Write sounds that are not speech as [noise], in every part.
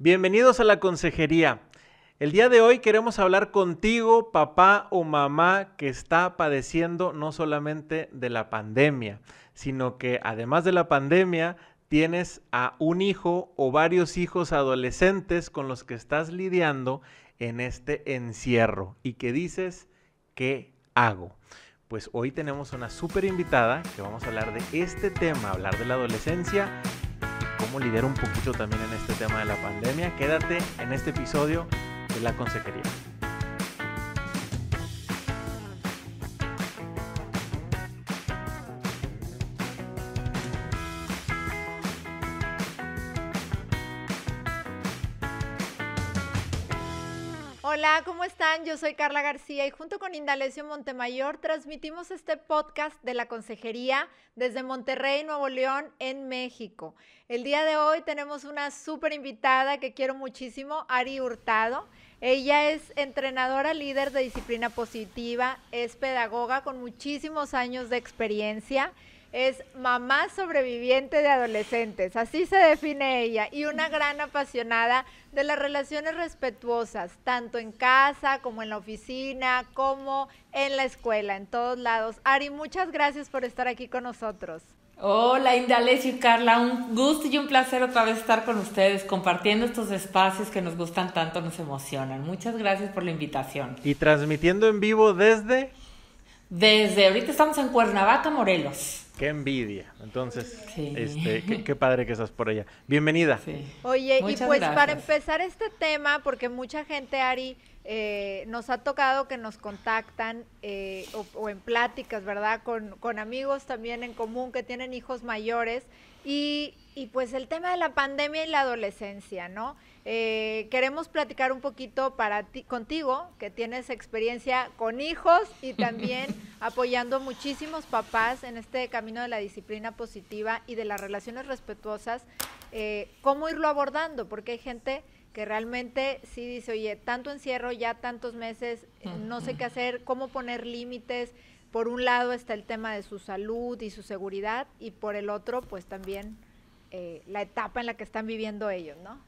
Bienvenidos a la consejería. El día de hoy queremos hablar contigo, papá o mamá, que está padeciendo no solamente de la pandemia, sino que además de la pandemia tienes a un hijo o varios hijos adolescentes con los que estás lidiando en este encierro y que dices, ¿qué hago? Pues hoy tenemos una súper invitada que vamos a hablar de este tema, hablar de la adolescencia cómo un poquito también en este tema de la pandemia. Quédate en este episodio de la consejería. Hola, ¿cómo están? Yo soy Carla García y junto con Indalecio Montemayor transmitimos este podcast de la Consejería desde Monterrey, Nuevo León, en México. El día de hoy tenemos una súper invitada que quiero muchísimo, Ari Hurtado. Ella es entrenadora líder de disciplina positiva, es pedagoga con muchísimos años de experiencia es mamá sobreviviente de adolescentes, así se define ella, y una gran apasionada de las relaciones respetuosas, tanto en casa como en la oficina, como en la escuela, en todos lados. Ari, muchas gracias por estar aquí con nosotros. Hola Indalecio y Carla, un gusto y un placer otra vez estar con ustedes compartiendo estos espacios que nos gustan tanto, nos emocionan. Muchas gracias por la invitación. Y transmitiendo en vivo desde... Desde ahorita estamos en Cuernavaca, Morelos. Qué envidia. Entonces, este, [laughs] qué, padre que estás por allá. Bienvenida. Oye, y pues para empezar este tema, porque mucha gente, Ari, eh, nos ha tocado que nos contactan eh, o, en pláticas, ¿verdad? Con, con, amigos también en común que tienen hijos mayores. Y, y pues el tema de la pandemia y la adolescencia, ¿no? Eh, queremos platicar un poquito para ti, contigo, que tienes experiencia con hijos y también [laughs] apoyando muchísimos papás en este camino de la disciplina positiva y de las relaciones respetuosas, eh, cómo irlo abordando, porque hay gente que realmente sí dice, oye, tanto encierro, ya tantos meses, eh, no sé qué hacer, cómo poner límites. Por un lado está el tema de su salud y su seguridad y por el otro, pues también la etapa en la que están viviendo ellos, ¿no?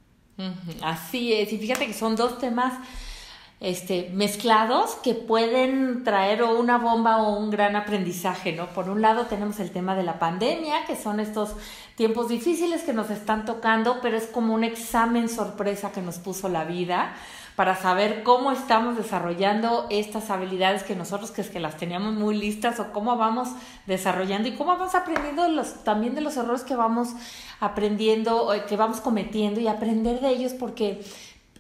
Así es, y fíjate que son dos temas este, mezclados que pueden traer o una bomba o un gran aprendizaje, ¿no? Por un lado tenemos el tema de la pandemia, que son estos tiempos difíciles que nos están tocando, pero es como un examen sorpresa que nos puso la vida para saber cómo estamos desarrollando estas habilidades que nosotros que es que las teníamos muy listas o cómo vamos desarrollando y cómo vamos aprendiendo también de los errores que vamos aprendiendo, que vamos cometiendo y aprender de ellos porque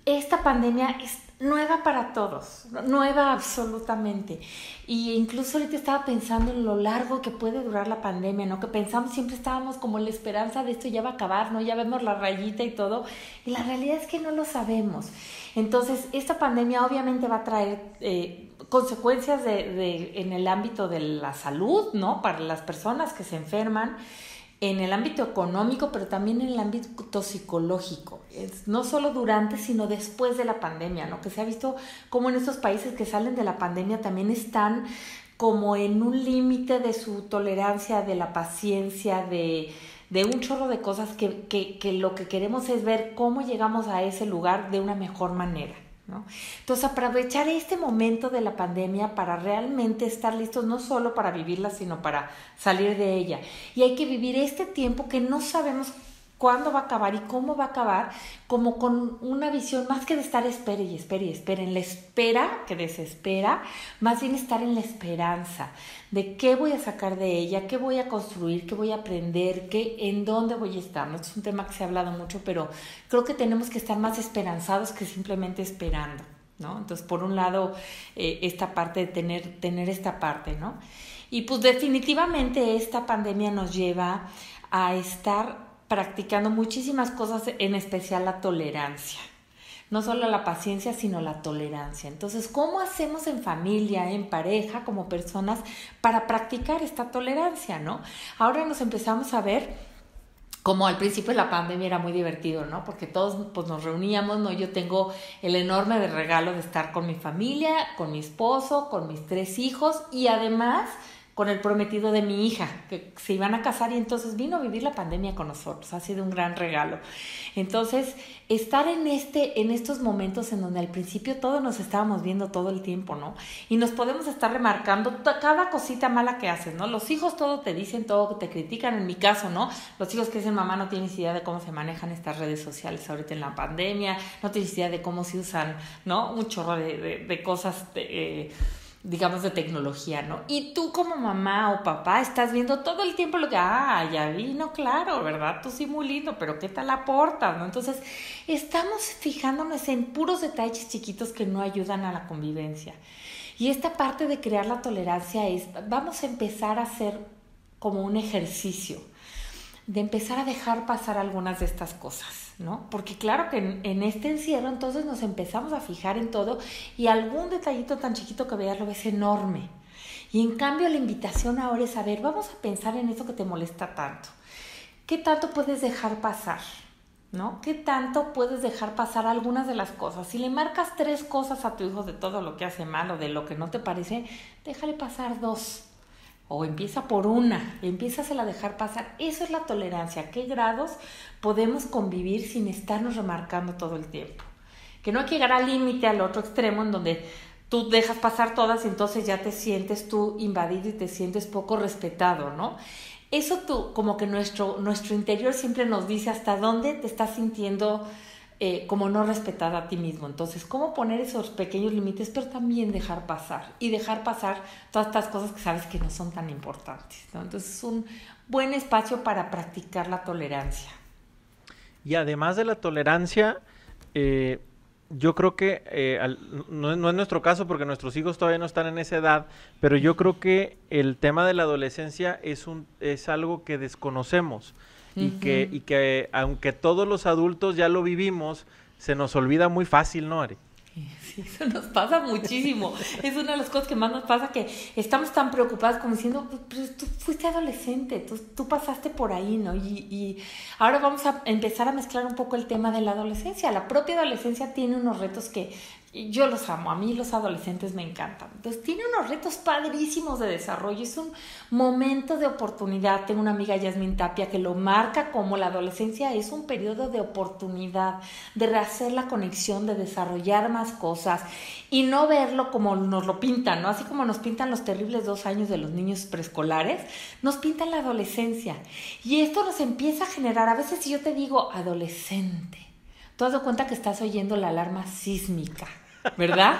esta pandemia es nueva para todos, nueva absolutamente. Y incluso ahorita estaba pensando en lo largo que puede durar la pandemia, ¿no? Que pensamos, siempre estábamos como la esperanza de esto ya va a acabar, ¿no? Ya vemos la rayita y todo. Y la realidad es que no lo sabemos. Entonces, esta pandemia obviamente va a traer eh, consecuencias de, de, en el ámbito de la salud, ¿no? Para las personas que se enferman en el ámbito económico, pero también en el ámbito psicológico. Es no solo durante, sino después de la pandemia, ¿no? Que se ha visto como en estos países que salen de la pandemia también están como en un límite de su tolerancia, de la paciencia, de, de un chorro de cosas que, que, que lo que queremos es ver cómo llegamos a ese lugar de una mejor manera. Entonces, aprovechar este momento de la pandemia para realmente estar listos no solo para vivirla, sino para salir de ella. Y hay que vivir este tiempo que no sabemos cuándo va a acabar y cómo va a acabar, como con una visión más que de estar espere y espere y espere, en la espera que desespera, más bien estar en la esperanza de qué voy a sacar de ella, qué voy a construir, qué voy a aprender, qué, en dónde voy a estar. ¿no? es un tema que se ha hablado mucho, pero creo que tenemos que estar más esperanzados que simplemente esperando. ¿no? Entonces, por un lado, eh, esta parte de tener, tener esta parte, ¿no? Y pues definitivamente esta pandemia nos lleva a estar practicando muchísimas cosas, en especial la tolerancia. No solo la paciencia, sino la tolerancia. Entonces, ¿cómo hacemos en familia, en pareja, como personas, para practicar esta tolerancia, no? Ahora nos empezamos a ver como al principio de la pandemia era muy divertido, ¿no? Porque todos pues, nos reuníamos, ¿no? Yo tengo el enorme regalo de estar con mi familia, con mi esposo, con mis tres hijos y además con el prometido de mi hija, que se iban a casar y entonces vino a vivir la pandemia con nosotros. Ha sido un gran regalo. Entonces, estar en, este, en estos momentos en donde al principio todos nos estábamos viendo todo el tiempo, ¿no? Y nos podemos estar remarcando cada cosita mala que haces, ¿no? Los hijos todo te dicen, todo te critican, en mi caso, ¿no? Los hijos que dicen mamá no tienes idea de cómo se manejan estas redes sociales ahorita en la pandemia, no tienes idea de cómo se usan, ¿no? Un chorro de, cosas. Eh, digamos, de tecnología, ¿no? Y tú como mamá o papá estás viendo todo el tiempo lo que, ah, ya vino, claro, ¿verdad? Tú sí muy lindo, pero ¿qué tal aportas, no? Entonces, estamos fijándonos en puros detalles chiquitos que no ayudan a la convivencia. Y esta parte de crear la tolerancia es, vamos a empezar a hacer como un ejercicio, de empezar a dejar pasar algunas de estas cosas. ¿No? Porque claro que en, este encierro entonces nos empezamos a fijar en todo y algún detallito tan chiquito que veas lo ves enorme. Y en cambio la invitación ahora es a ver, vamos a pensar en eso que te molesta tanto. ¿Qué tanto puedes dejar pasar? ¿No? ¿Qué tanto puedes dejar pasar algunas de las cosas? Si le marcas tres cosas a tu hijo de todo lo que hace mal o de lo que no te parece, déjale pasar dos o empieza por una, empiezas a dejar pasar. Eso es la tolerancia. ¿A qué grados podemos convivir sin estarnos remarcando todo el tiempo? Que no hay que llegar al límite, al otro extremo, en donde tú dejas pasar todas y entonces ya te sientes tú invadido y te sientes poco respetado, ¿no? Eso tú, como que nuestro, nuestro interior siempre nos dice hasta dónde te estás sintiendo eh, como no respetar a ti mismo. Entonces, ¿cómo poner esos pequeños límites, pero también dejar pasar y dejar pasar todas estas cosas que sabes que no son tan importantes? Entonces, es un buen espacio para practicar la tolerancia. Y además de la tolerancia, eh, yo creo que, eh, no, no, es nuestro caso porque nuestros hijos todavía no están en esa edad, pero yo creo que el tema de la adolescencia es, un, es algo que desconocemos y, que, y que aunque todos los adultos ya lo vivimos, se nos olvida muy fácil, ¿no, Ari? Sí, eso nos pasa muchísimo. es una de las cosas que más nos pasa, que estamos tan preocupados como diciendo, pues tú fuiste adolescente, tú, tú pasaste por ahí, ¿no? Y, y, ahora vamos a empezar a mezclar un poco el tema de la adolescencia. La propia adolescencia tiene unos retos que yo los amo, a mí los adolescentes me encantan. Entonces tiene unos retos padrísimos de desarrollo, es un momento de oportunidad. Tengo una amiga Yasmin Tapia que lo marca como la adolescencia es un periodo de oportunidad, de rehacer la conexión, de desarrollar más cosas y no verlo como nos lo pintan, ¿no? Así como nos pintan los terribles dos años de los niños preescolares, nos pintan la adolescencia. Y esto nos empieza a generar, a veces si yo te digo adolescente, tú has dado cuenta que estás oyendo la alarma sísmica ¿verdad?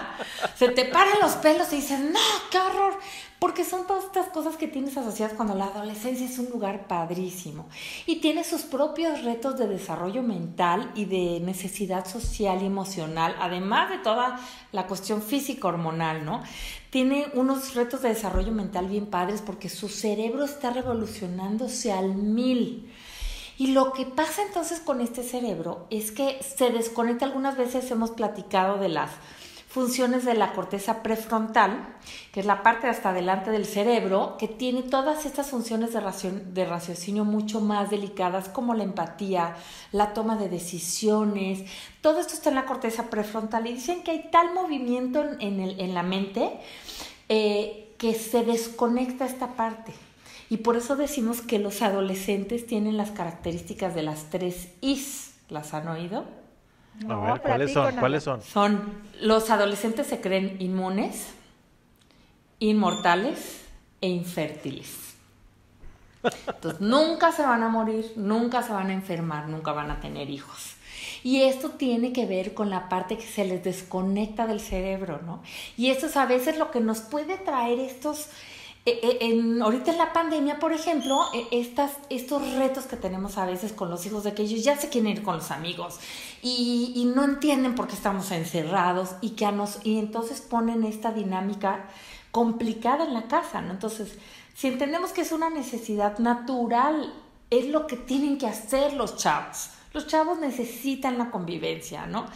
Se te paran los pelos y dices, no, qué horror, porque son todas estas cosas que tienes asociadas cuando la adolescencia es un lugar padrísimo y tiene sus propios retos de desarrollo mental y de necesidad social y emocional, además de toda la cuestión física hormonal, ¿no? Tiene unos retos de desarrollo mental bien padres porque su cerebro está revolucionándose al mil. Y lo que pasa entonces con este cerebro es que se desconecta, algunas veces hemos platicado de las funciones de la corteza prefrontal, que es la parte hasta adelante del cerebro, que tiene todas estas funciones de, de raciocinio mucho más delicadas, como la empatía, la toma de decisiones, todo esto está en la corteza prefrontal. Y dicen que hay tal movimiento en la mente eh, que se desconecta esta parte. Y por eso decimos que los adolescentes tienen las características de las tres Is. ¿Las han oído? a ver, ¿cuáles son? ¿cuáles son? Son, los adolescentes se creen inmunes, inmortales e infértiles. Entonces, nunca se van a morir, nunca se van a enfermar, nunca van a tener hijos. Y esto tiene que ver con la parte que se les desconecta del cerebro, ¿no? Y eso es a veces lo que nos puede traer estos en, ahorita en la pandemia, por ejemplo, eh, estas, estos retos que tenemos a veces con los hijos de que ellos ya se quieren ir con los amigos y, no entienden por qué estamos encerrados y, que a nos, y entonces ponen esta dinámica complicada en la casa. Entonces, si entendemos que es una necesidad natural, es lo que tienen que hacer los chavos. Los chavos necesitan la convivencia, ¿no?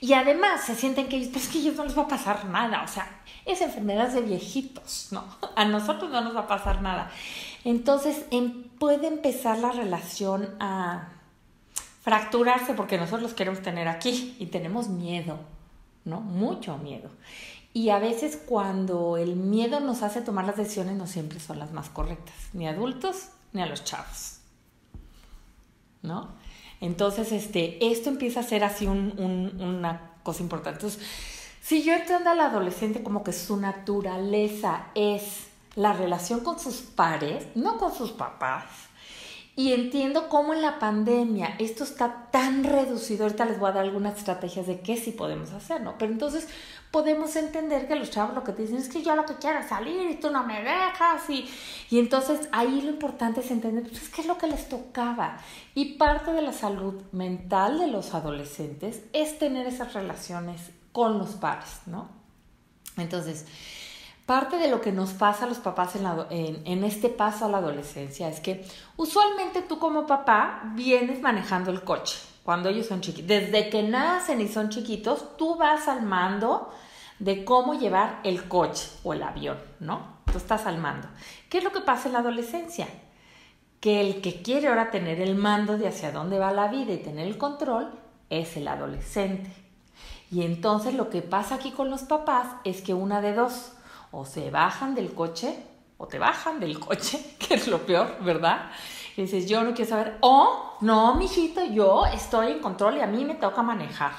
Y además se sienten que, pues que ellos no les va a pasar nada, o sea, es enfermedad de viejitos, ¿no? [laughs] A nosotros no nos va a pasar nada. Entonces em, puede empezar la relación a fracturarse porque nosotros los queremos tener aquí y tenemos miedo, ¿no? Mucho miedo. Y a veces cuando el miedo nos hace tomar las decisiones no siempre son las más correctas, ni adultos ni a los chavos. ¿No? Entonces, este, esto empieza a ser así una cosa importante. Entonces, si yo entiendo al adolescente como que su naturaleza es la relación con sus pares, no con sus papás, y entiendo cómo en la pandemia esto está tan reducido. Ahorita les voy a dar algunas estrategias de qué sí podemos hacer, ¿no? Pero entonces podemos entender que los chavos lo que te dicen es que yo lo que quiero es salir y tú no me dejas. Y, y entonces ahí lo importante es entender pues, qué es lo que les tocaba. Y parte de la salud mental de los adolescentes es tener esas relaciones con los pares, ¿no? Entonces, parte de lo que nos pasa a los papás en, en, este paso a la adolescencia es que usualmente tú como papá vienes manejando el coche cuando ellos son chiquitos. Desde que nacen y son chiquitos, tú vas al mando de cómo llevar el coche o el avión, ¿no? Tú estás al mando. ¿Qué es lo que pasa en la adolescencia? Que el que quiere ahora tener el mando de hacia dónde va la vida y tener el control es el adolescente. Y entonces lo que pasa aquí con los papás es que una de dos, o se bajan del coche, o te bajan del coche, [laughs] que es lo peor, ¿verdad? Dices, yo no quiero saber, o no, mijito, yo estoy en control y a mí me toca manejar.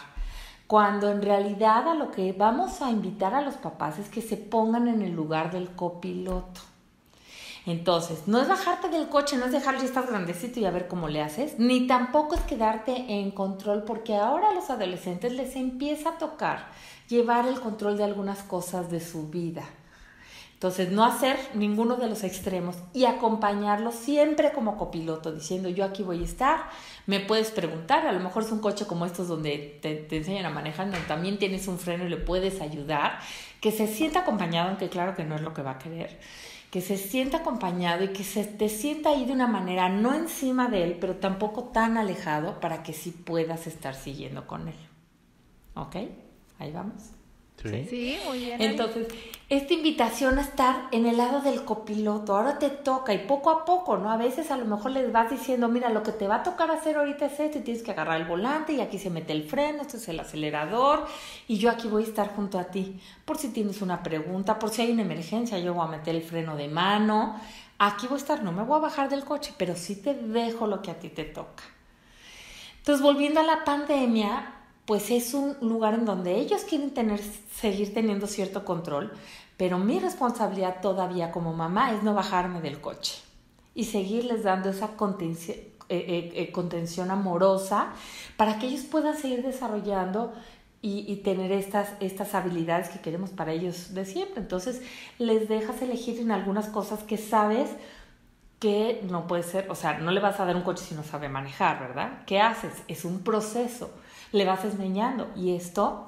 Cuando en realidad a lo que vamos a invitar a los papás es que se pongan en el lugar del copiloto. Entonces, no es bajarte del coche, no es dejar ya estás grandecito y a ver cómo le haces, ni tampoco es quedarte en control, porque ahora a los adolescentes les empieza a tocar llevar el control de algunas cosas de su vida. Entonces, no hacer ninguno de los extremos y acompañarlos siempre como copiloto, diciendo yo aquí voy a estar, me puedes preguntar, a lo mejor es un coche como estos donde te, enseñan a manejar, donde también tienes un freno y le puedes ayudar, que se sienta acompañado, aunque claro que no es lo que va a querer que se sienta acompañado y que se te sienta ahí de una manera no encima de él, pero tampoco tan alejado para que sí puedas estar siguiendo con él. ¿Ok? Ahí vamos. Sí. muy bien. Entonces, esta invitación a estar en el lado del copiloto, ahora te toca y poco a poco, ¿no? A veces a lo mejor les vas diciendo, mira, lo que te va a tocar hacer ahorita es esto y tienes que agarrar el volante y aquí se mete el freno, esto es el acelerador y yo aquí voy a estar junto a ti. Por si tienes una pregunta, por si hay una emergencia, yo voy a meter el freno de mano. Aquí voy a estar, no me voy a bajar del coche, pero sí te dejo lo que a ti te toca. Entonces, volviendo a la pandemia, pues es un lugar en donde ellos quieren tener, seguir teniendo cierto control, pero mi responsabilidad todavía como mamá es no bajarme del coche y seguirles dando esa contención, eh, eh, eh, contención amorosa para que ellos puedan seguir desarrollando y, y, tener estas, estas habilidades que queremos para ellos de siempre. Entonces les dejas elegir en algunas cosas que sabes que no puede ser, o sea, no le vas a dar un coche si no sabe manejar, ¿verdad? ¿Qué haces? Es un proceso le vas enseñando. Y esto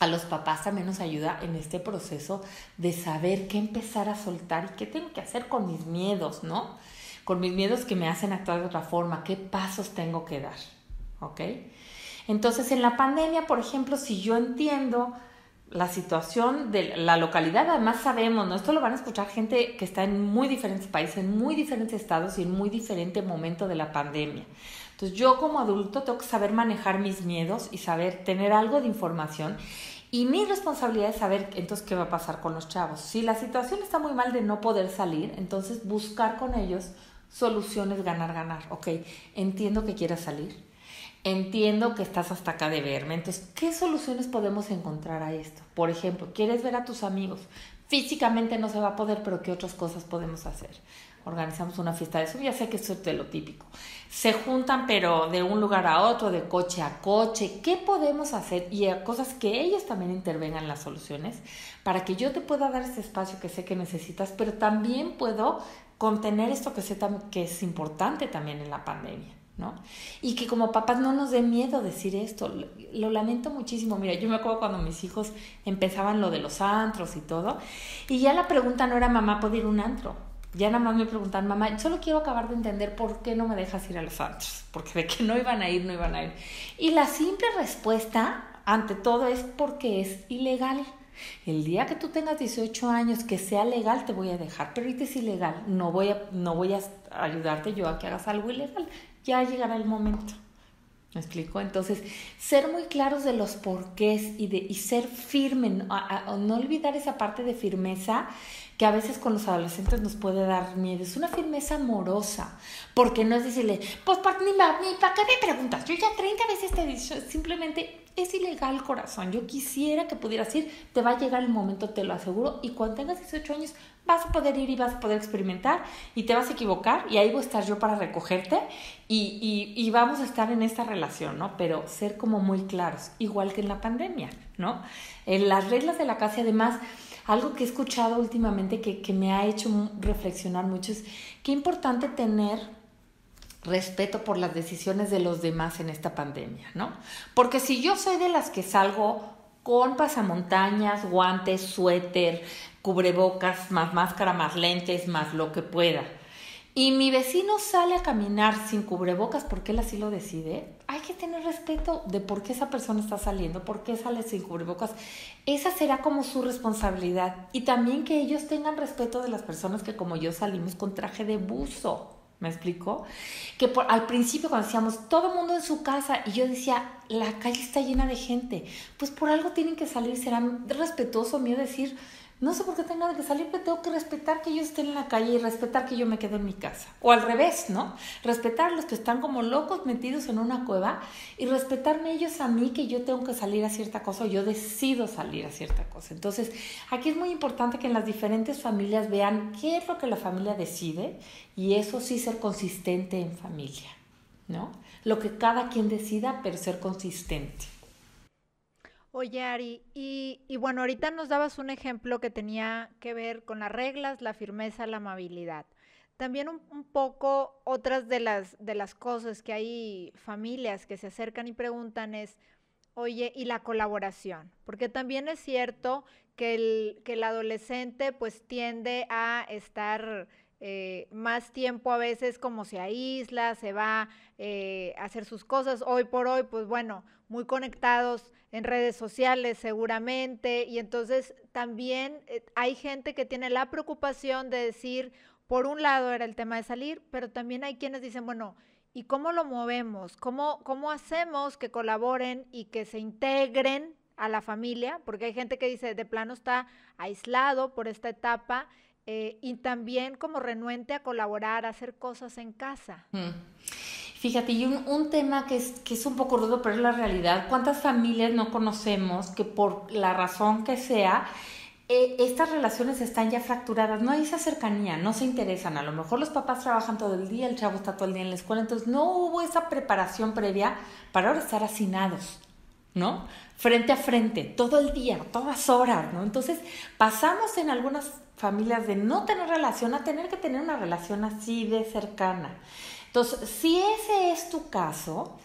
a los papás también nos ayuda en este proceso de saber qué empezar a soltar y qué tengo que hacer con mis miedos, ¿no? Con mis miedos que me hacen actuar de otra forma, qué pasos tengo que dar, ¿ok? Entonces, en la pandemia, por ejemplo, si yo entiendo la situación de la localidad, además sabemos, ¿no? Esto lo van a escuchar gente que está en muy diferentes países, en muy diferentes estados y en muy diferente momento de la pandemia. Entonces yo como adulto tengo que saber manejar mis miedos y saber tener algo de información. Y mi responsabilidad es saber entonces qué va a pasar con los chavos. Si la situación está muy mal de no poder salir, entonces buscar con ellos soluciones ganar, ganar. Ok, entiendo que quieras salir. Entiendo que estás hasta acá de verme. Entonces, ¿qué soluciones podemos encontrar a esto? Por ejemplo, ¿quieres ver a tus amigos? Físicamente no se va a poder, pero ¿qué otras cosas podemos hacer? Organizamos una fiesta de eso, ya sé que eso es de lo típico. Se juntan, pero de un lugar a otro, de coche a coche. ¿Qué podemos hacer? Y a cosas que ellos también intervengan en las soluciones para que yo te pueda dar ese espacio que sé que necesitas, pero también puedo contener esto que sé que es importante también en la pandemia. ¿no? Y que como papás no nos dé miedo decir esto. Lo, lamento muchísimo. Mira, yo me acuerdo cuando mis hijos empezaban lo de los antros y todo, y ya la pregunta no era mamá, ¿puedo ir un antro? Ya nada más me preguntan, mamá, solo quiero acabar de entender por qué no me dejas ir a los antros, porque de que no iban a ir, no iban a ir. Y la simple respuesta, ante todo, es porque es ilegal. El día que tú tengas 18 años, que sea legal, te voy a dejar, pero ahorita es ilegal, no voy a, no voy a ayudarte yo a que hagas algo ilegal, ya llegará el momento. ¿Me explico? Entonces, ser muy claros de los porqués y, de, y ser firme, no, no olvidar esa parte de firmeza que a veces con los adolescentes nos puede dar miedo. Es una firmeza amorosa, porque no es decirle, pues para, ni, para qué me preguntas, yo ya 30 veces te he dicho, simplemente es ilegal corazón. Yo quisiera que pudieras ir, te va a llegar el momento, te lo aseguro, y cuando tengas 18 años vas a poder ir y vas a poder experimentar y te vas a equivocar y ahí voy a estar yo para recogerte y, y, y vamos a estar en esta relación, ¿no? Pero ser como muy claros, igual que en la pandemia, ¿no? En las reglas de la casa, además, algo que he escuchado últimamente que, que me ha hecho reflexionar mucho es qué importante tener respeto por las decisiones de los demás en esta pandemia, ¿no? Porque si yo soy de las que salgo con pasamontañas, guantes, suéter, cubrebocas, más máscara, más lentes, más lo que pueda, y mi vecino sale a caminar sin cubrebocas porque él así lo decide, hay que tener respeto de por qué esa persona está saliendo, por qué sale sin cubrebocas. Esa será como su responsabilidad. Y también que ellos tengan respeto de las personas que como yo salimos con traje de buzo. ¿Me explico? Que por, al principio cuando decíamos todo el mundo en su casa y yo decía, la calle está llena de gente, pues por algo tienen que salir, será respetuoso mío decir, no sé por qué tengo que salir, pero tengo que respetar que ellos estén en la calle y respetar que yo me quede en mi casa. O al revés, ¿no? Respetar a los que están como locos metidos en una cueva y respetarme ellos a mí que yo tengo que salir a cierta cosa o yo decido salir a cierta cosa. Entonces, aquí es muy importante que en las diferentes familias vean qué es lo que la familia decide y eso sí ser consistente en familia, ¿no? Lo que cada quien decida, pero ser consistente. Oye, Ari, y, bueno, ahorita nos dabas un ejemplo que tenía que ver con las reglas, la firmeza, la amabilidad. También un, poco otras de las, de las cosas que hay familias que se acercan y preguntan es, oye, y la colaboración, porque también es cierto que el, que el adolescente pues tiende a estar eh, más tiempo a veces como se aísla, se va eh, a hacer sus cosas. Hoy por hoy, pues bueno, muy conectados en redes sociales seguramente y entonces también eh, hay gente que tiene la preocupación de decir, por un lado era el tema de salir, pero también hay quienes dicen, bueno, ¿y cómo lo movemos? ¿Cómo, cómo hacemos que colaboren y que se integren a la familia? Porque hay gente que dice, de plano está aislado por esta etapa. Eh, y también como renuente a colaborar, a hacer cosas en casa. Mm. Fíjate, y un, tema que es, que es un poco rudo, pero es la realidad. ¿Cuántas familias no conocemos que por la razón que sea, eh, estas relaciones están ya fracturadas? No hay esa cercanía, no se interesan. A lo mejor los papás trabajan todo el día, el chavo está todo el día en la escuela, entonces no hubo esa preparación previa para ahora estar hacinados, ¿no? Frente a frente, todo el día, todas horas, ¿no? Entonces pasamos en algunas familias de no tener relación a tener que tener una relación así de cercana. Entonces, si ese es tu caso,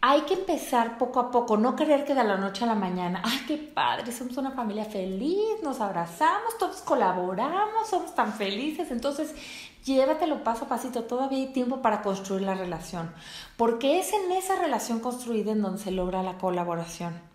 hay que empezar poco a poco, no querer que de la noche a la mañana, ay, qué padre, somos una familia feliz, nos abrazamos, todos colaboramos, somos tan felices. Entonces, llévatelo paso a pasito, todavía hay tiempo para construir la relación, porque es en esa relación construida en donde se logra la colaboración.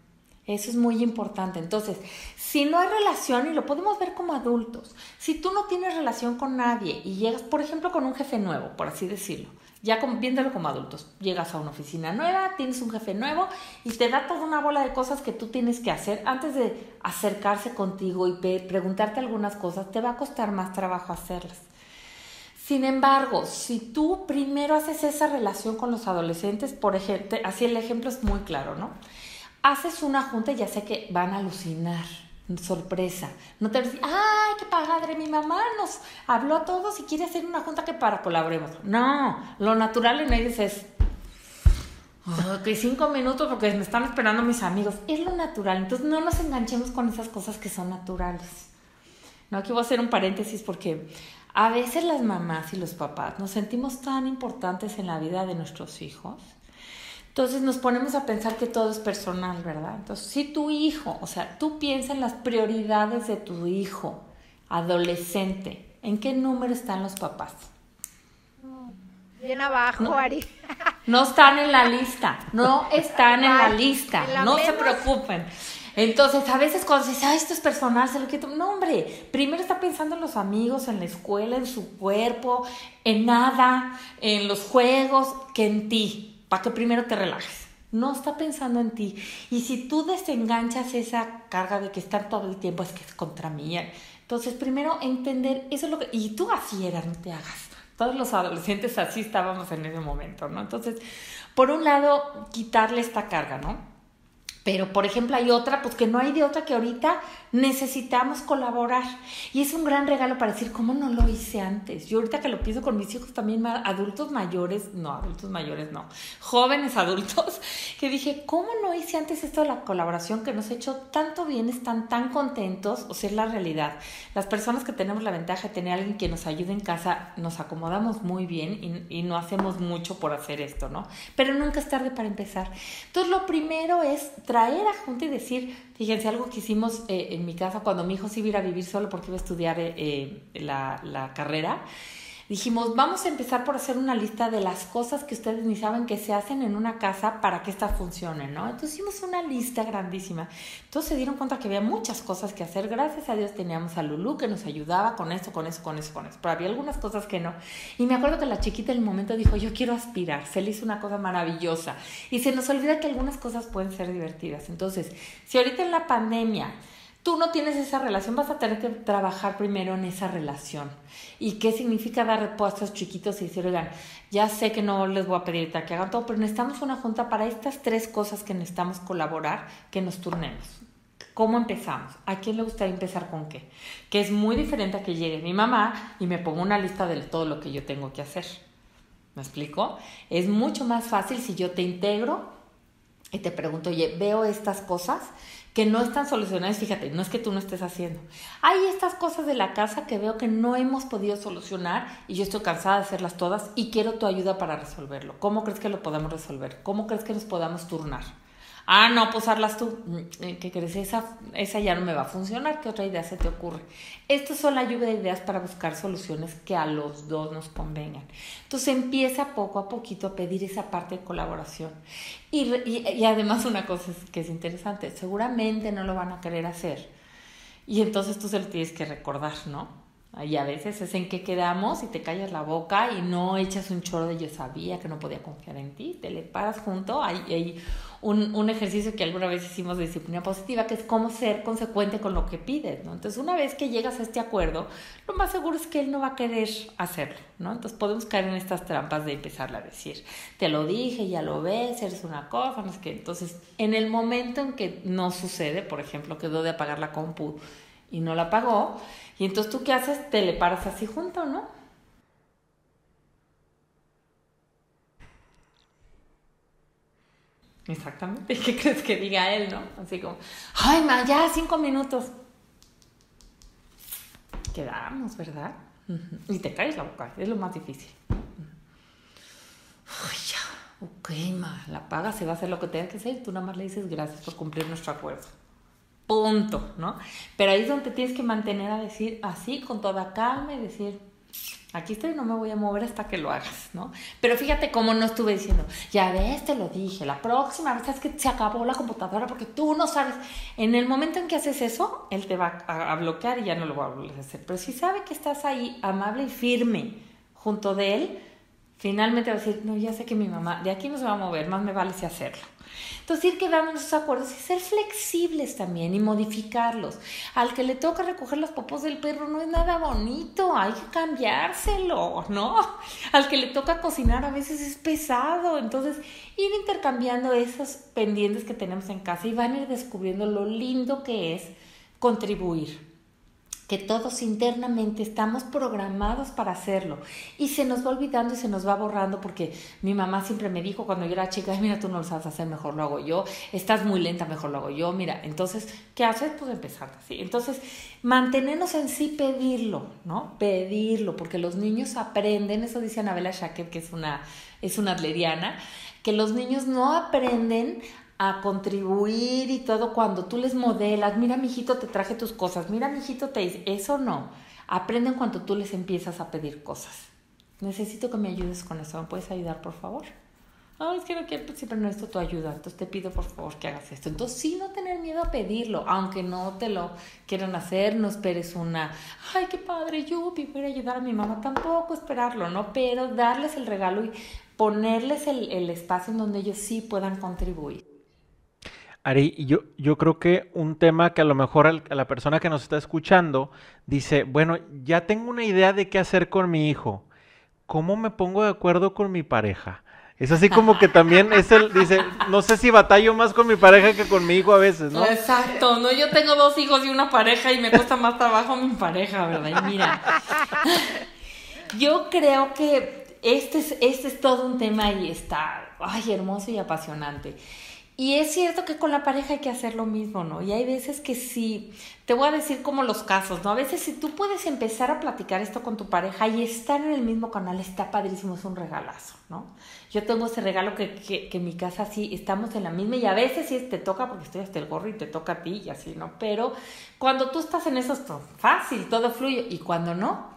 Eso es muy importante. Entonces, si no hay relación, y lo podemos ver como adultos, si tú no tienes relación con nadie y llegas, por ejemplo, con un jefe nuevo, por así decirlo, ya viéndolo como adultos, llegas a una oficina nueva, tienes un jefe nuevo y te da toda una bola de cosas que tú tienes que hacer antes de acercarse contigo y preguntarte algunas cosas, te va a costar más trabajo hacerlas. Sin embargo, si tú primero haces esa relación con los adolescentes, por ejemplo, así el ejemplo es muy claro, ¿no? Haces una junta y ya sé que van a alucinar sorpresa. No te decir, ay, qué padre, mi mamá nos habló a todos y quiere hacer una junta que para colaboremos. No, lo natural en ellos es, ok, cinco minutos porque me están esperando mis amigos. Es lo natural, entonces no nos enganchemos con esas cosas que son naturales. No, aquí voy a hacer un paréntesis porque a veces las mamás y los papás nos sentimos tan importantes en la vida de nuestros hijos entonces nos ponemos a pensar que todo es personal, ¿verdad? Entonces, si tu hijo, o sea, tú piensas en las prioridades de tu hijo adolescente, ¿en qué número están los papás? Bien abajo, Ari. No están en la lista, no [laughs] están en la lista, no se preocupen. Entonces, a veces cuando dices, ah, esto es personal, se lo quito. No, hombre, primero está pensando en los amigos, en la escuela, en su cuerpo, en nada, en los juegos, que en ti para que primero te relajes. no está pensando en ti. Y si tú desenganchas esa carga de que estar todo el tiempo es que es contra mí, entonces primero entender, eso es lo que, y tú así eras, no te hagas. Todos los adolescentes así estábamos en ese momento, ¿no? Entonces, por un lado, quitarle esta carga, ¿no? Pero, por ejemplo, hay otra, pues que no hay de otra que ahorita necesitamos colaborar. Y es un gran regalo para decir, ¿cómo no lo hice antes? Yo ahorita que lo pienso con mis hijos también, adultos mayores, no, adultos mayores no, jóvenes adultos, [laughs] que dije, ¿cómo no hice antes esto de la colaboración que nos ha hecho tanto bien, están tan contentos? O sea, es la realidad. Las personas que tenemos la ventaja de tener a alguien que nos ayude en casa, nos acomodamos muy bien y, y no hacemos mucho por hacer esto, ¿no? Pero nunca es tarde para empezar. Entonces, lo primero es traer a junta y decir, fíjense, algo que hicimos eh, en mi casa cuando mi hijo se iba a vivir solo porque iba a estudiar eh, eh, la, la carrera, dijimos, vamos a empezar por hacer una lista de las cosas que ustedes ni saben que se hacen en una casa para que esta funcione, ¿no? Entonces hicimos una lista grandísima. Entonces se dieron cuenta que había muchas cosas que hacer. Gracias a Dios teníamos a Lulu que nos ayudaba con esto, con eso, con eso, con eso. Pero había algunas cosas que no. Y me acuerdo que la chiquita en el momento dijo, yo quiero aspirar. Se le hizo una cosa maravillosa. Y se nos olvida que algunas cosas pueden ser divertidas. Entonces, si ahorita en la pandemia tú no tienes esa relación, vas a tener que trabajar primero en esa relación. ¿Y qué significa dar repuestos chiquitos y decir, oigan, ya sé que no les voy a pedir que hagan todo, pero necesitamos una junta para estas tres cosas que necesitamos colaborar, que nos turnemos. ¿Cómo empezamos? ¿A quién le gustaría empezar con qué? Que es muy diferente a que llegue mi mamá y me ponga una lista de todo lo que yo tengo que hacer. ¿Me explico? Es mucho más fácil si yo te integro y te pregunto, oye, veo estas cosas que no están solucionadas, fíjate, no es que tú no estés haciendo. Hay estas cosas de la casa que veo que no hemos podido solucionar y yo estoy cansada de hacerlas todas y quiero tu ayuda para resolverlo. ¿Cómo crees que lo podemos resolver? ¿Cómo crees que nos podamos turnar? Ah, no, pues hazlas tú. Mm, eh, ¿Qué crees? Esa, esa ya no me va a funcionar. ¿Qué otra idea se te ocurre? Estas son la lluvia de ideas para buscar soluciones que a los dos nos convengan. Entonces empieza poco a poquito a pedir esa parte de colaboración. Y, y, además una cosa que es interesante, seguramente no lo van a querer hacer. Y entonces tú se lo tienes que recordar, ¿no? Y a veces es en que quedamos y te callas la boca y no echas un choro de yo sabía que no podía confiar en ti, te le paras junto. Hay, hay un, un, ejercicio que alguna vez hicimos de disciplina positiva, que es cómo ser consecuente con lo que pides, ¿no? Entonces, una vez que llegas a este acuerdo, lo más seguro es que él no va a querer hacerlo, ¿no? Entonces, podemos caer en estas trampas de empezarle a decir, te lo dije, ya lo ves, eres una cosa, no es que. Entonces, en el momento en que no sucede, por ejemplo, quedó de apagar la compu y no la pagó, y entonces tú qué haces, te le paras así junto, ¿no? Exactamente. [laughs] ¿Qué crees que diga él, no? Así como, ay, ma, ya, cinco minutos. Quedamos, ¿verdad? Y te caes la boca, es lo más difícil. Ay, ya, ok, ma, la paga, se va a hacer lo que tenga que hacer y tú nada más le dices gracias por cumplir nuestro acuerdo punto, ¿no? Pero ahí es donde tienes que mantener a decir así, con toda calma y decir, aquí estoy, no me voy a mover hasta que lo hagas, ¿no? Pero fíjate cómo no estuve diciendo, ya ves, te lo dije, la próxima vez es que se acabó la computadora porque tú no sabes. En el momento en que haces eso, él te va a, bloquear y ya no lo va a a hacer. Pero si sabe que estás ahí amable y firme junto de él, finalmente va a decir, no, ya sé que mi mamá de aquí no se va a mover, más me vale si hacerlo. Entonces, ir quedando en esos acuerdos y ser flexibles también y modificarlos. Al que le toca recoger los popos del perro no es nada bonito, hay que cambiárselo, ¿no? Al que le toca cocinar a veces es pesado. Entonces, ir intercambiando esos pendientes que tenemos en casa y van a ir descubriendo lo lindo que es contribuir que todos internamente estamos programados para hacerlo y se nos va olvidando y se nos va borrando porque mi mamá siempre me dijo cuando yo era chica, [laughs] mira, tú no lo sabes hacer, mejor lo hago yo, estás muy lenta, mejor lo hago yo, mira, entonces, ¿qué haces? Pues empezar así. Entonces, mantenernos en sí, pedirlo, ¿no? Pedirlo, porque los niños aprenden, eso dice Anabela Shaker, que es una, es una atleriana, que los niños no aprenden a contribuir y todo cuando tú les modelas, mira mijito te traje tus cosas, mira mijito te dice, eso no, aprenden cuando tú les empiezas a pedir cosas. Necesito que me ayudes con eso, ¿me puedes ayudar por favor? No, es que no quiero, pues, siempre necesito tu ayuda, entonces te pido por favor que hagas esto. Entonces, sí, no tener miedo a pedirlo, aunque no te lo quieran hacer, no esperes una, ay, qué padre, yo voy a ayudar a mi mamá, tampoco esperarlo, ¿no? Pero darles el regalo y ponerles el, el espacio en donde ellos sí puedan contribuir. Ari, yo, yo creo que un tema que a lo mejor a la persona que nos está escuchando dice, bueno, ya tengo una idea de qué hacer con mi hijo. ¿Cómo me pongo de acuerdo con mi pareja? Es así como que también es el, dice, no sé si batallo más con mi pareja que con mi hijo a veces, ¿no? Exacto, no, yo tengo dos hijos y una pareja y me cuesta más trabajo mi pareja, ¿verdad? Y mira, yo creo que este es, este es todo un tema y está, ay, hermoso y apasionante. Y es cierto que con la pareja hay que hacer lo mismo, ¿no? Y hay veces que sí, te voy a decir como los casos, ¿no? A veces si tú puedes empezar a platicar esto con tu pareja y estar en el mismo canal, está padrísimo, es un regalazo, ¿no? Yo tengo ese regalo que, que, que en mi casa sí estamos en la misma y a veces sí te toca porque estoy hasta el gorro y te toca a ti y así, ¿no? Pero cuando tú estás en eso es fácil, todo fluye y cuando no,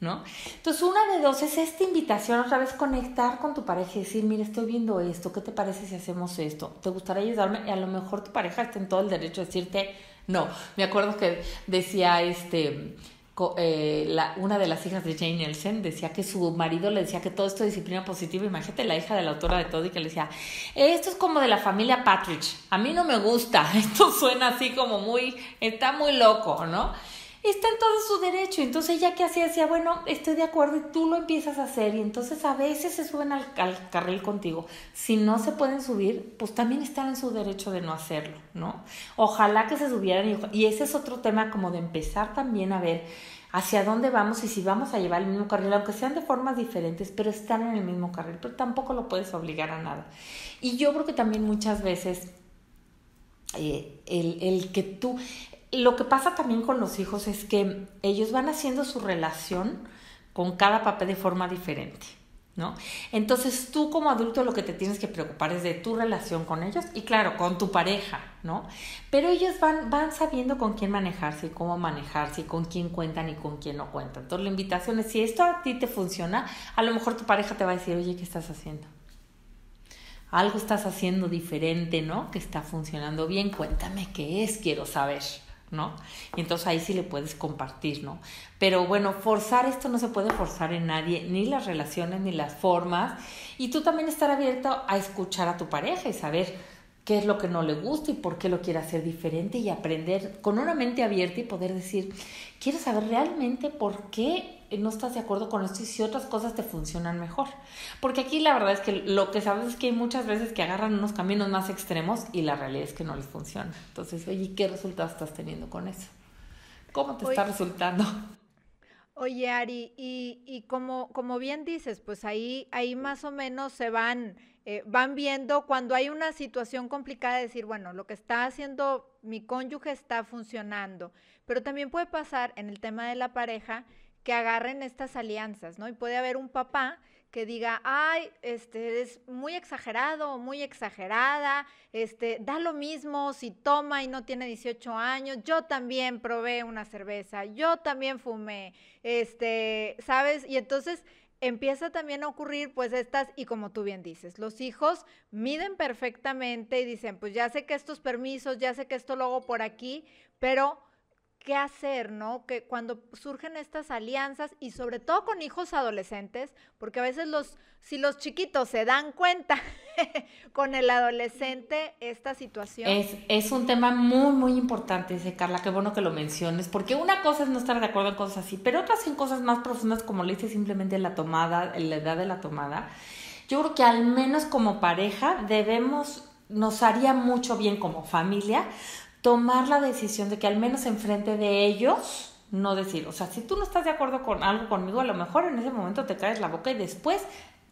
¿no? Entonces, una de dos es esta invitación, otra vez conectar con tu pareja y decir, mira, estoy viendo esto, ¿qué te parece si hacemos esto? ¿Te gustaría ayudarme? Y a lo mejor tu pareja está en todo el derecho de decirte, no. Me acuerdo que decía este... Eh, la, una de las hijas de Jane Nelson decía que su marido le decía que todo esto es disciplina positiva. Imagínate la hija de la autora de todo y que le decía, esto es como de la familia Patrick. A mí no me gusta. [laughs] Esto suena así como muy, está muy loco, ¿no? Está en todo su derecho. Entonces ella que hacía decía, bueno, estoy de acuerdo y tú lo empiezas a hacer y entonces a veces se suben al, carril contigo. Si no se pueden subir, pues también están en su derecho de no hacerlo, ¿no? Ojalá que se subieran y, y ese es otro tema como de empezar también a ver hacia dónde vamos y si vamos a llevar el mismo carril, aunque sean de formas diferentes, pero están en el mismo carril, pero tampoco lo puedes obligar a nada. Y yo creo que también muchas veces eh, el, el, que tú, lo que pasa también con los hijos es que ellos van haciendo su relación con cada papá de forma diferente. ¿No? Entonces tú como adulto lo que te tienes que preocupar es de tu relación con ellos y claro, con tu pareja, ¿no? Pero ellos van, van sabiendo con quién manejarse y cómo manejarse y con quién cuentan y con quién no cuentan. Entonces la invitación es, si esto a ti te funciona, a lo mejor tu pareja te va a decir, oye, ¿qué estás haciendo? Algo estás haciendo diferente, ¿no? Que está funcionando bien, cuéntame qué es, quiero saber. ¿No? Y entonces ahí sí le puedes compartir, ¿no? Pero bueno, forzar esto no se puede forzar en nadie, ni las relaciones, ni las formas. Y tú también estar abierto a escuchar a tu pareja y saber qué es lo que no le gusta y por qué lo quiere hacer diferente y aprender con una mente abierta y poder decir, quiero saber realmente por qué no estás de acuerdo con esto y si otras cosas te funcionan mejor. Porque aquí la verdad es que lo que sabes es que hay muchas veces que agarran unos caminos más extremos y la realidad es que no les funciona. Entonces, oye, ¿qué resultados estás teniendo con eso? ¿Cómo te está resultando? Oye, Ari, y, y como, como bien dices, pues ahí, ahí más o menos se van, eh, van viendo cuando hay una situación complicada, decir, bueno, lo que está haciendo mi cónyuge está funcionando. Pero también puede pasar en el tema de la pareja que agarren estas alianzas, ¿no? Y puede haber un papá que diga, ay, este es muy exagerado, muy exagerada, este, da lo mismo si toma y no tiene 18 años, yo también probé una cerveza, yo también fumé, este, ¿sabes? Y entonces empieza también a ocurrir pues estas, y como tú bien dices, los hijos miden perfectamente y dicen, pues ya sé que estos permisos, ya sé que esto lo hago por aquí, pero qué hacer, ¿no? Que cuando surgen estas alianzas y sobre todo con hijos adolescentes, porque a veces los, si los chiquitos se dan cuenta [laughs] con el adolescente esta situación. Es, es un tema muy, muy importante, dice Carla, qué bueno que lo menciones, porque una cosa es no estar de acuerdo en cosas así, pero otras en cosas más profundas, como le dice simplemente la tomada, la edad de la tomada. Yo creo que al menos como pareja debemos, nos haría mucho bien como familia tomar la decisión de que al menos enfrente de ellos, no decir, o sea, si tú no estás de acuerdo con algo conmigo, a lo mejor en ese momento te caes la boca y después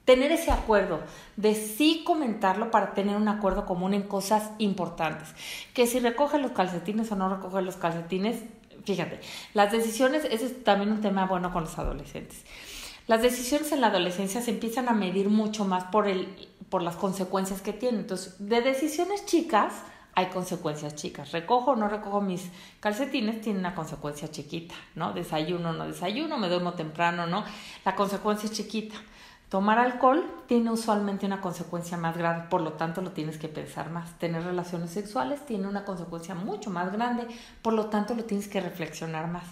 tener ese acuerdo, de sí comentarlo para tener un acuerdo común en cosas importantes. Que si recoge los calcetines o no recoge los calcetines, fíjate, las decisiones, ese es también un tema bueno con los adolescentes. Las decisiones en la adolescencia se empiezan a medir mucho más por, el, por las consecuencias que tienen. Entonces, de decisiones chicas, hay consecuencias chicas. Recojo o no recojo mis calcetines, tiene una consecuencia chiquita, ¿no? Desayuno o no desayuno, me duermo temprano, ¿no? La consecuencia es chiquita. Tomar alcohol tiene usualmente una consecuencia más grave, por lo tanto lo tienes que pensar más. Tener relaciones sexuales tiene una consecuencia mucho más grande, por lo tanto lo tienes que reflexionar más.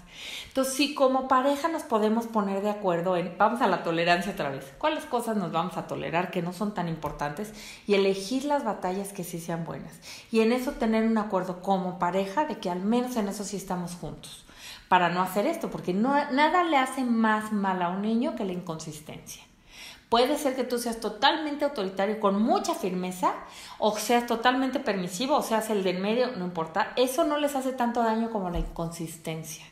Entonces, si como pareja nos podemos poner de acuerdo en, vamos a la tolerancia otra vez, cuáles cosas nos vamos a tolerar que no son tan importantes y elegir las batallas que sí sean buenas. Y en eso tener un acuerdo como pareja de que al menos en eso sí estamos juntos para no hacer esto, porque no, nada le hace más mal a un niño que la inconsistencia. Puede ser que tú seas totalmente autoritario con mucha firmeza o seas totalmente permisivo o seas el del medio, no importa. Eso no les hace tanto daño como la inconsistencia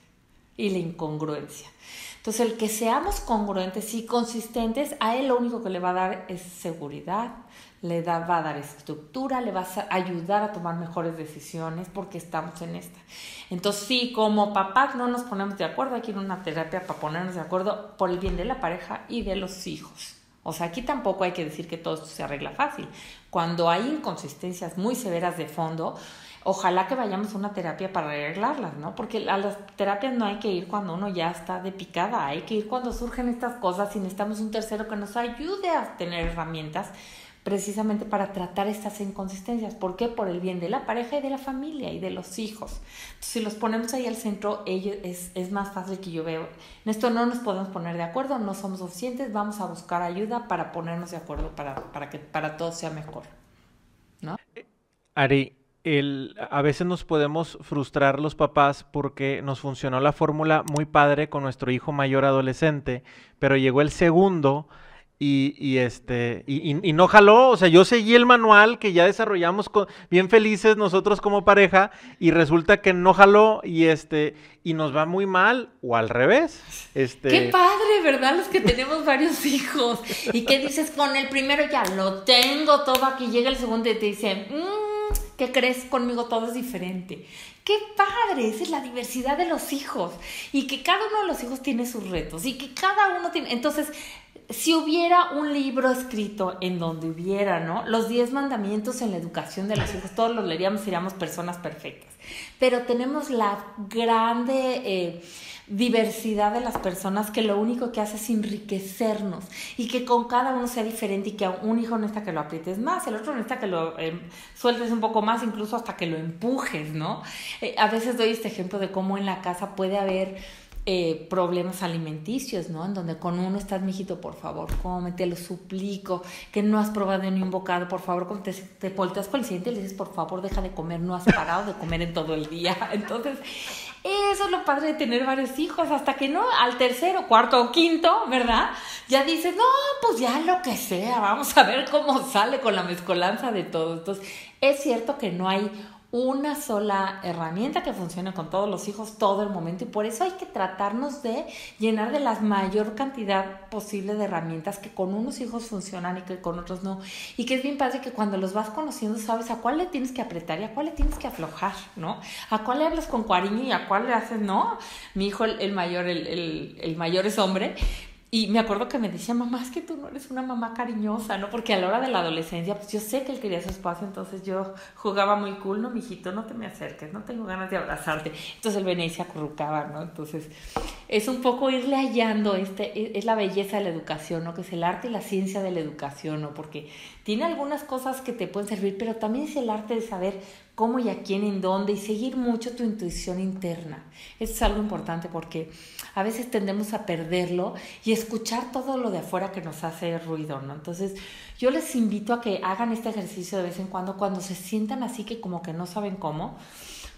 y la incongruencia. Entonces, el que seamos congruentes y consistentes, a él lo único que le va a dar es seguridad, le va a dar estructura, le va a ayudar a tomar mejores decisiones porque estamos en esta. Entonces, sí, como papás no nos ponemos de acuerdo, hay que ir a una terapia para ponernos de acuerdo por el bien de la pareja y de los hijos. O sea, aquí tampoco hay que decir que todo esto se arregla fácil. Cuando hay inconsistencias muy severas de fondo, ojalá que vayamos a una terapia para arreglarlas, ¿no? Porque a las terapias no hay que ir cuando uno ya está de picada, hay que ir cuando surgen estas cosas y necesitamos un tercero que nos ayude a tener herramientas precisamente para tratar estas inconsistencias. ¿Por qué? Por el bien de la pareja y de la familia y de los hijos. si los ponemos ahí al centro, ellos, es, es más fácil que yo veo. En esto no nos podemos poner de acuerdo, no somos suficientes, vamos a buscar ayuda para ponernos de acuerdo para, para que para todo sea mejor. ¿No? Ari, el, a veces nos podemos frustrar los papás porque nos funcionó la fórmula muy padre con nuestro hijo mayor adolescente, pero llegó el segundo y, este, y, y, no jaló, o sea, yo seguí el manual que ya desarrollamos con, bien felices nosotros como pareja y resulta que no jaló y este, y nos va muy mal o al revés. Este... Qué padre, ¿verdad? Los que tenemos varios [laughs] hijos y que dices con el primero ya lo tengo todo aquí, llega el segundo y te dice, mmm, ¿qué crees? Conmigo todo es diferente. Qué padre, esa es la diversidad de los hijos y que cada uno de los hijos tiene sus retos y que cada uno tiene, entonces si hubiera un libro escrito en donde hubiera, ¿no? Los diez mandamientos en la educación de los hijos, todos los leeríamos, seríamos personas perfectas. Pero tenemos la grande eh, diversidad de las personas que lo único que hace es enriquecernos y que con cada uno sea diferente y que un hijo necesita que lo aprietes más, el otro necesita que lo em, sueltes un poco más, incluso hasta que lo empujes, ¿no? Eh, a veces doy este ejemplo de cómo en la casa puede haber eh, problemas alimenticios, ¿no? En donde con uno estás, mijito, por favor, come, te lo suplico, que no has probado ni un bocado, por favor, cuando te, te volteas con el siguiente y le dices, por favor, deja de comer, no has parado de comer en todo el día. [laughs] Entonces, eso es lo padre de tener varios hijos, hasta que no, al tercero, cuarto o quinto, ¿verdad? Ya dices, no, pues ya lo que sea, vamos a ver cómo sale con la mezcolanza de todo. Entonces, es cierto que no hay una sola herramienta que funcione con todos los hijos todo el momento y por eso hay que tratarnos de llenar de la mayor cantidad posible de herramientas que con unos hijos funcionan y que con otros no y que es bien padre que cuando los vas conociendo sabes a cuál le tienes que apretar y a cuál le tienes que aflojar, ¿no? A cuál le hablas con cariño y a cuál le haces, no, mi hijo el, mayor, el, el, el mayor es hombre, y me acuerdo que me decía, mamá, es que tú no eres una mamá cariñosa, ¿no? Porque a la hora de la adolescencia, pues yo sé que él quería su espacio, entonces yo jugaba muy cool, no, mijito, no te me acerques, no tengo ganas de abrazarte. Entonces él venía y se acurrucaba, ¿no? Entonces es un poco irle hallando, este, e, es la belleza de la educación, ¿no? Que es el arte y la ciencia de la educación, ¿no? Porque tiene algunas cosas que te pueden servir, pero también es el arte de saber cómo y a quién, en dónde, y seguir mucho tu intuición interna. Es algo importante porque a veces tendemos a perderlo y escuchar todo lo de afuera que nos hace ruido, ¿no? Entonces, yo les invito a que hagan este ejercicio de vez en cuando, cuando se sientan así que como que no saben cómo,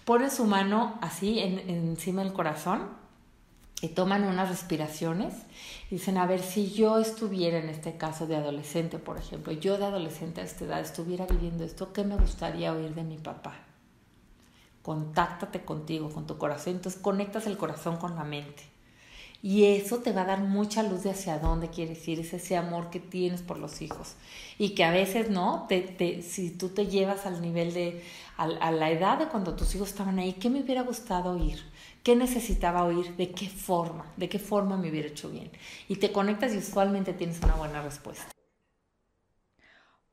ponen su mano así en, encima del corazón y toman unas respiraciones y dicen, a ver, si yo estuviera en este caso de adolescente, por ejemplo, yo de adolescente a esta edad estuviera viviendo esto, ¿qué me gustaría oír de mi papá? Contáctate contigo, con tu corazón. Entonces conectas el corazón con la mente. Y eso te va a dar mucha luz de hacia dónde quieres ir, es ese amor que tienes por los hijos. Y que a veces, ¿no? Si tú te llevas al nivel de, a, a la edad de cuando tus hijos estaban ahí, ¿qué me hubiera gustado oír? ¿Qué necesitaba oír? ¿De qué forma? ¿De qué forma me hubiera hecho bien? Y te conectas y usualmente tienes una buena respuesta.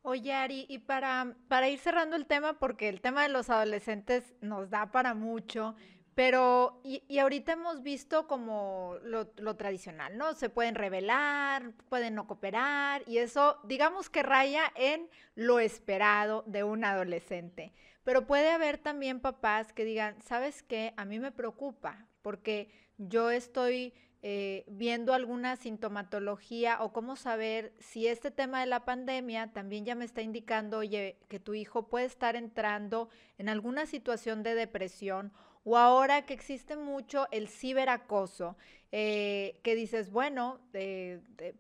Oye, Ari, y para, para ir cerrando el tema, porque el tema de los adolescentes nos da para mucho, Pero, y, ahorita hemos visto como lo, lo, tradicional, ¿no? Se pueden revelar, pueden no cooperar, y eso, digamos que raya en lo esperado de un adolescente. Pero puede haber también papás que digan, ¿sabes qué? A mí me preocupa, porque yo estoy eh, viendo alguna sintomatología o cómo saber si este tema de la pandemia también ya me está indicando, oye, que tu hijo puede estar entrando en alguna situación de depresión o ahora que existe mucho el ciberacoso, eh, que dices, bueno,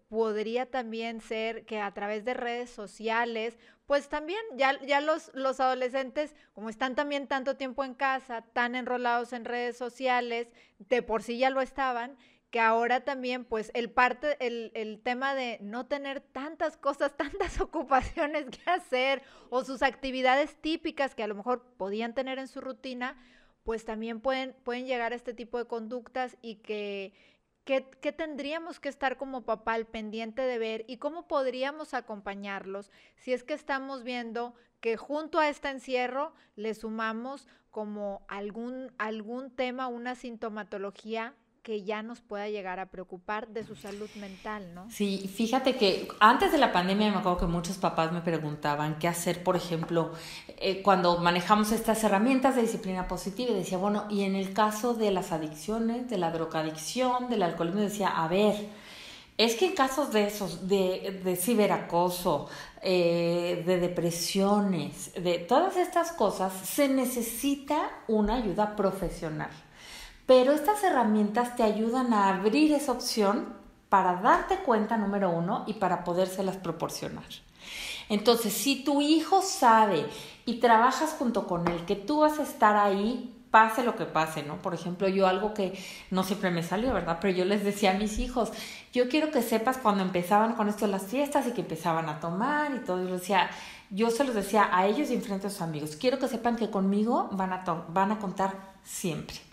podría también ser que a través de redes sociales, pues también ya, ya los, los adolescentes, como están también tanto tiempo en casa, tan enrolados en redes sociales, de por sí ya lo estaban, que ahora también, pues, el parte, el, el, tema de no tener tantas cosas, [laughs] tantas ocupaciones que hacer, o sus actividades típicas que a lo mejor podían tener en su rutina, pues también pueden, pueden llegar a este tipo de conductas y que, ¿Qué, tendríamos que estar como papá al pendiente de ver y cómo podríamos acompañarlos si es que estamos viendo que junto a este encierro le sumamos como algún, algún tema, una sintomatología que ya nos pueda llegar a preocupar de su salud mental, ¿no? Sí, fíjate que antes de la pandemia me acuerdo que muchos papás me preguntaban qué hacer, por ejemplo, eh, cuando manejamos estas herramientas de disciplina positiva y decía, bueno, y en el caso de las adicciones, de la drogadicción, del alcoholismo, decía, a ver, es que en casos de esos, de, de ciberacoso, eh, de depresiones, de todas estas cosas, se necesita una ayuda profesional pero estas herramientas te ayudan a abrir esa opción para darte cuenta, número uno, y para podérselas proporcionar. Entonces, si tu hijo sabe y trabajas junto con él que tú vas a estar ahí, pase lo que pase, ¿no? Por ejemplo, yo algo que no siempre me salió, ¿verdad? Pero yo les decía a mis hijos, yo quiero que sepas cuando empezaban con esto las fiestas y que empezaban a tomar y todo, yo decía, yo se los decía a ellos y enfrente a sus amigos, quiero que sepan que conmigo van a, van a contar siempre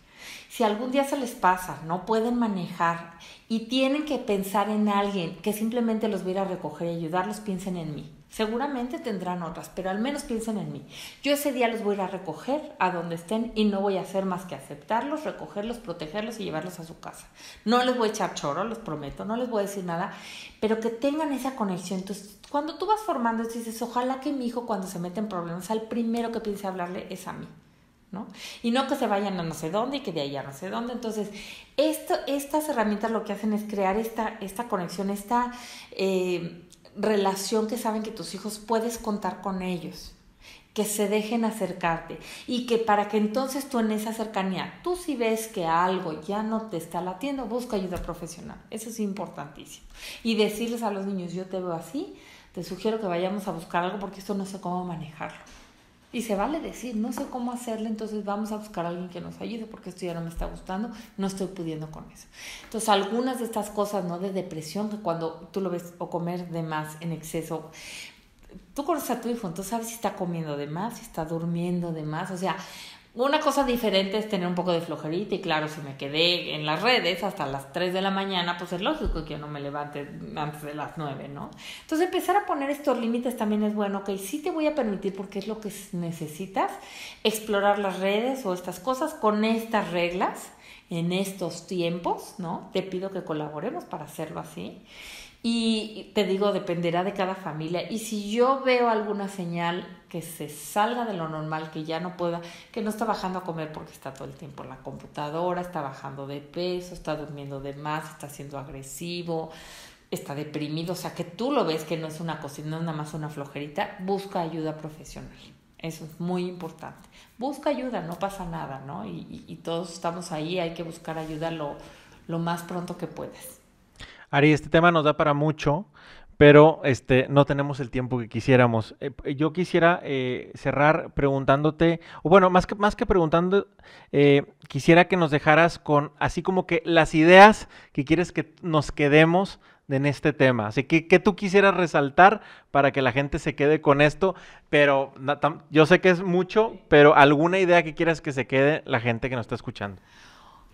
si algún día se les pasa, no pueden manejar y tienen que pensar en alguien que simplemente los viera a recoger y ayudarlos, piensen en mí. Seguramente tendrán otras, pero al menos piensen en mí. Yo ese día los voy a recoger a donde estén y no voy a hacer más que aceptarlos, recogerlos, protegerlos y llevarlos a su casa. No les voy a echar choro, los prometo, no les voy a decir nada, pero que tengan esa conexión. Entonces, cuando tú vas formando, dices, ojalá que mi hijo cuando se mete en problemas, al primero que piense hablarle es a mí. ¿No? Y no que se vayan a no sé dónde y que de ahí a no sé dónde. Entonces, esto, estas herramientas lo que hacen es crear esta, esta conexión, esta eh, relación que saben que tus hijos puedes contar con ellos que se dejen acercarte y que para que entonces tú en esa cercanía, tú si ves que algo ya no te está latiendo, busca ayuda profesional. Eso es importantísimo. Y decirles a los niños, yo te veo así, te sugiero que vayamos a buscar algo porque esto no sé cómo manejarlo. Y se vale decir, no sé cómo hacerle, entonces vamos a buscar a alguien que nos ayude porque esto ya no me está gustando, no estoy pudiendo con eso. Entonces, algunas de estas cosas, ¿no? De depresión, que cuando tú lo ves o comer de más en exceso, tú conoces a tu hijo, entonces sabes si está comiendo de más, si está durmiendo de más, o sea, una cosa diferente es tener un poco de flojerita y claro, si me quedé en las redes hasta las 3 de la mañana, pues es lógico que yo no me levante antes de las 9, ¿no? Entonces empezar a poner estos límites también es bueno, ok, sí te voy a permitir porque es lo que necesitas, explorar las redes o estas cosas con estas reglas en estos tiempos, ¿no? Te pido que colaboremos para hacerlo así. Y te digo, dependerá de cada familia. Y si yo veo alguna señal que se salga de lo normal, que ya no pueda, que no está bajando a comer porque está todo el tiempo en la computadora, está bajando de peso, está durmiendo de más, está siendo agresivo, está deprimido, o sea, que tú lo ves que no es una cosa, no es nada más una flojerita, busca ayuda profesional. Eso es muy importante. Busca ayuda, no pasa nada, ¿no? Y, y, todos estamos ahí, hay que buscar ayuda lo, lo más pronto que puedas. Ari, este tema nos da para mucho, pero este, no tenemos el tiempo que quisiéramos. Eh, yo quisiera eh, cerrar preguntándote, o bueno, más que, más que preguntando, eh, quisiera que nos dejaras con así como que las ideas que quieres que nos quedemos en este tema. Así que, ¿qué tú quisieras resaltar para que la gente se quede con esto? Pero yo sé que es mucho, pero alguna idea que quieras que se quede la gente que nos está escuchando.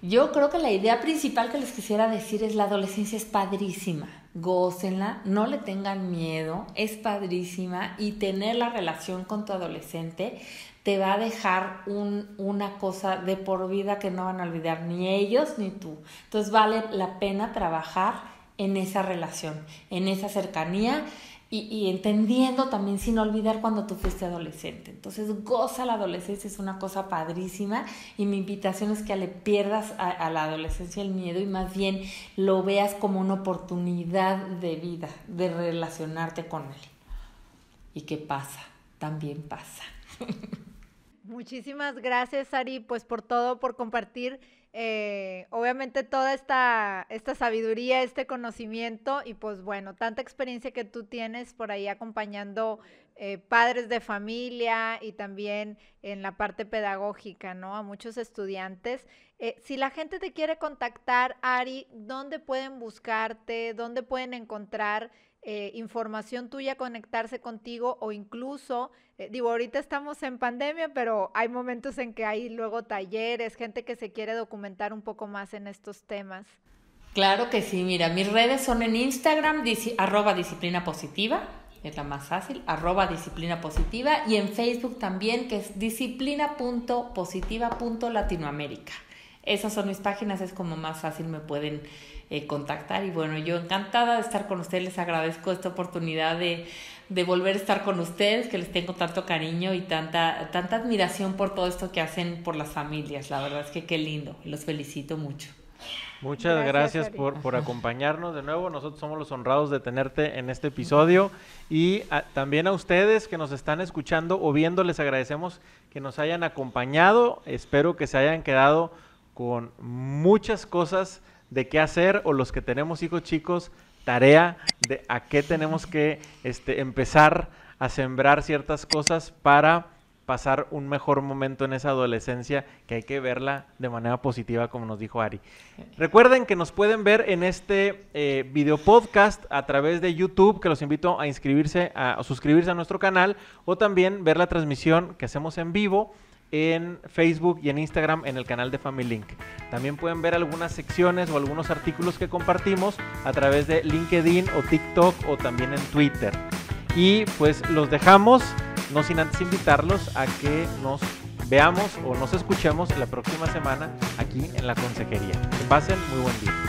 Yo creo que la idea principal que les quisiera decir es la adolescencia es padrísima. Gócenla, no le tengan miedo, es padrísima y tener la relación con tu adolescente te va a dejar un, una cosa de por vida que no van a olvidar ni ellos ni tú. Entonces vale la pena trabajar en esa relación, en esa cercanía y, entendiendo también sin olvidar cuando tú fuiste adolescente. Entonces, goza la adolescencia, es una cosa padrísima y mi invitación es que le pierdas a, la adolescencia el miedo y más bien lo veas como una oportunidad de vida, de relacionarte con él. ¿Y qué pasa? También pasa. [laughs] Muchísimas gracias, Ari, pues por todo, por compartir eh, obviamente toda esta, esta sabiduría, este conocimiento y pues bueno, tanta experiencia que tú tienes por ahí acompañando eh, padres de familia y también en la parte pedagógica, ¿no? A muchos estudiantes. Eh, si la gente te quiere contactar, Ari, ¿dónde pueden buscarte? ¿Dónde pueden encontrar eh, información tuya, conectarse contigo o incluso, eh, digo, ahorita estamos en pandemia, pero hay momentos en que hay luego talleres, gente que se quiere documentar un poco más en estos temas. Claro que sí, mira, mis redes son en Instagram, arroba disciplina positiva, es la más fácil, arroba disciplina positiva, y en Facebook también, que es disciplina.positiva.latinoamérica. Esas son mis páginas, es como más fácil me pueden eh, contactar. Y bueno, yo encantada de estar con ustedes, les agradezco esta oportunidad de, de, volver a estar con ustedes, que les tengo tanto cariño y tanta, tanta admiración por todo esto que hacen por las familias. La verdad es que qué lindo, los felicito mucho. Muchas gracias, por, por, [laughs] acompañarnos de nuevo. Nosotros somos los honrados de tenerte en este episodio y también a ustedes que nos están escuchando o viendo, les agradecemos que nos hayan acompañado. Espero que se hayan quedado con muchas cosas de qué hacer o los que tenemos hijos chicos, tarea de a qué tenemos que este, empezar a sembrar ciertas cosas para pasar un mejor momento en esa adolescencia que hay que verla de manera positiva como nos dijo Ari. Recuerden que nos pueden ver en este eh, video podcast a través de YouTube, que los invito a inscribirse, a suscribirse a nuestro canal o también ver la transmisión que hacemos en vivo en Facebook y en Instagram en el canal de Family Link. También pueden ver algunas secciones o algunos artículos que compartimos a través de LinkedIn o TikTok o también en Twitter. Y pues los dejamos, no sin antes invitarlos a que nos veamos o nos escuchemos la próxima semana aquí en la consejería. Que pasen muy buen día.